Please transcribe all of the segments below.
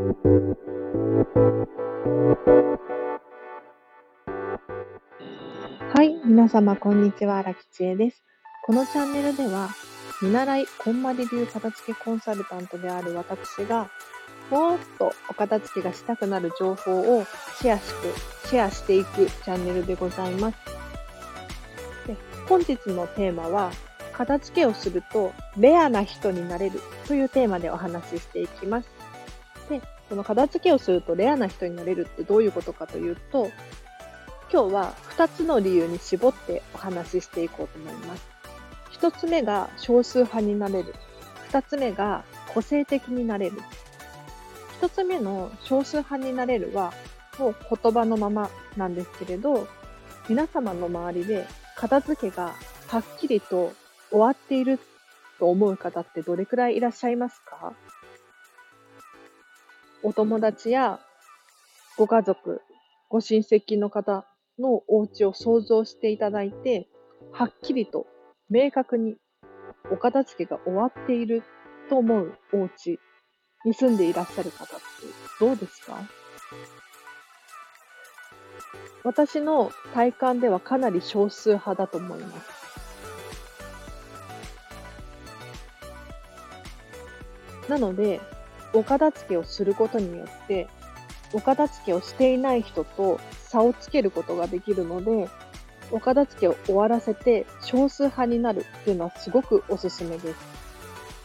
はい、皆様こんにちは、荒木千恵です。このチャンネルでは、見習いこんまり流片付けコンサルタントである私が、もっとお片付けがしたくなる情報をシェアしく、シェアしていくチャンネルでございます。で本日のテーマは、片付けをするとレアな人になれるというテーマでお話ししていきます。で、この片付けをするとレアな人になれるってどういうことかというと、今日は2つの理由に絞ってお話ししていこうと思います。1つ目が少数派になれる。2つ目が個性的になれる。1つ目の少数派になれるは、もう言葉のままなんですけれど、皆様の周りで片付けがはっきりと終わっていると思う方ってどれくらいいらっしゃいますか？お友達やご家族、ご親戚の方のお家を想像していただいて、はっきりと明確にお片付けが終わっていると思うお家に住んでいらっしゃる方ってどうですか？私の体感ではかなり少数派だと思います。なので、お片付けをすることによって、お片付けをしていない人と差をつけることができるので、お片付けを終わらせて少数派になるっていうのはすごくおすすめです。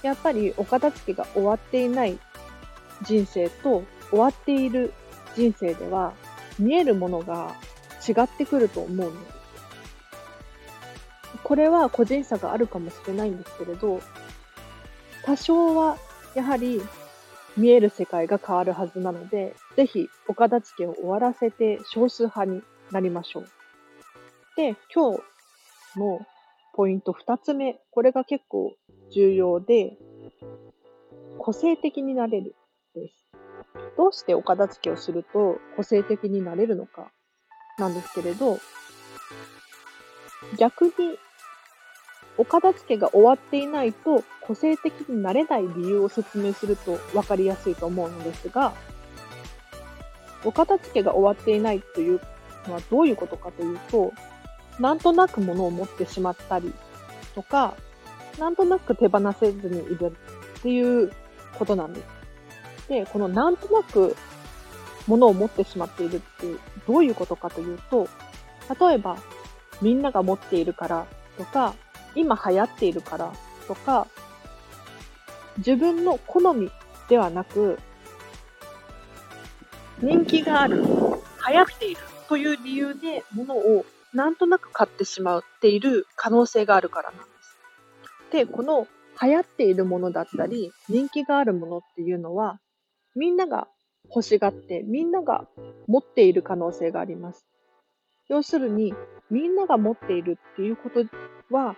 やっぱりお片付けが終わっていない人生と終わっている人生では見えるものが違ってくると思うのです。これは個人差があるかもしれないんですけれど、多少はやはり見える世界が変わるはずなので、ぜひお片付けを終わらせて少数派になりましょう。で、今日のポイント二つ目、これが結構重要で、個性的になれるです。どうしてお片付けをすると個性的になれるのかなんですけれど、逆にお片付けが終わっていないと個性的になれない理由を説明すると分かりやすいと思うのですが、お片付けが終わっていないというのはどういうことかというと、なんとなく物を持ってしまったりとか、なんとなく手放せずにいるっていうことなんです。で、このなんとなく物を持ってしまっているってどういうことかというと、例えばみんなが持っているからとか、今流行っているからとか、自分の好みではなく、人気がある、流行っているという理由で物をなんとなく買ってしまっている可能性があるからなんです。で、この流行っているものだったり、人気があるものっていうのは、みんなが欲しがって、みんなが持っている可能性があります。要するに、みんなが持っているっていうことは、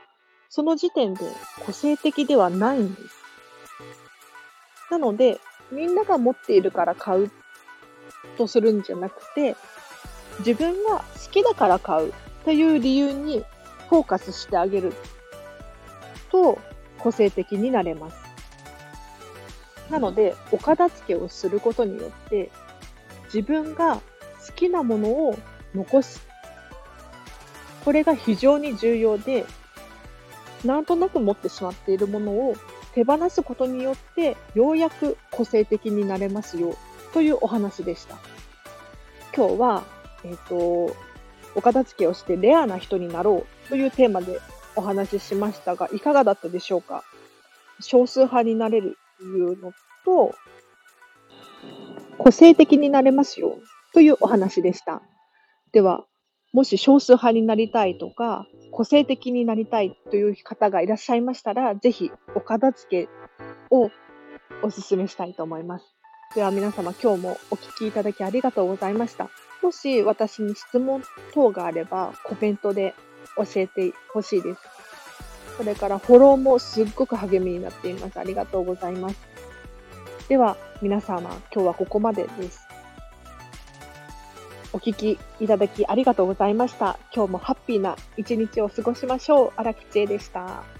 その時点で個性的ではないんです。なので、みんなが持っているから買うとするんじゃなくて、自分が好きだから買うという理由にフォーカスしてあげると個性的になれます。なので、お片付けをすることによって、自分が好きなものを残す。これが非常に重要で、なんとなく持ってしまっているものを手放すことによって、ようやく個性的になれますよ、というお話でした。今日は、えっ、ー、と、お片付けをしてレアな人になろうというテーマでお話ししましたが、いかがだったでしょうか？少数派になれるというのと、個性的になれますよというお話でした。では、もし少数派になりたいとか、個性的になりたいという方がいらっしゃいましたら、ぜひお片付けをお勧めしたいと思います。では皆様今日もお聞きいただきありがとうございました。もし私に質問等があればコメントで教えてほしいです。それからフォローもすっごく励みになっています。ありがとうございます。では皆様今日はここまでです。お聞きいただきありがとうございました。今日もハッピーな一日を過ごしましょう。荒木千恵でした。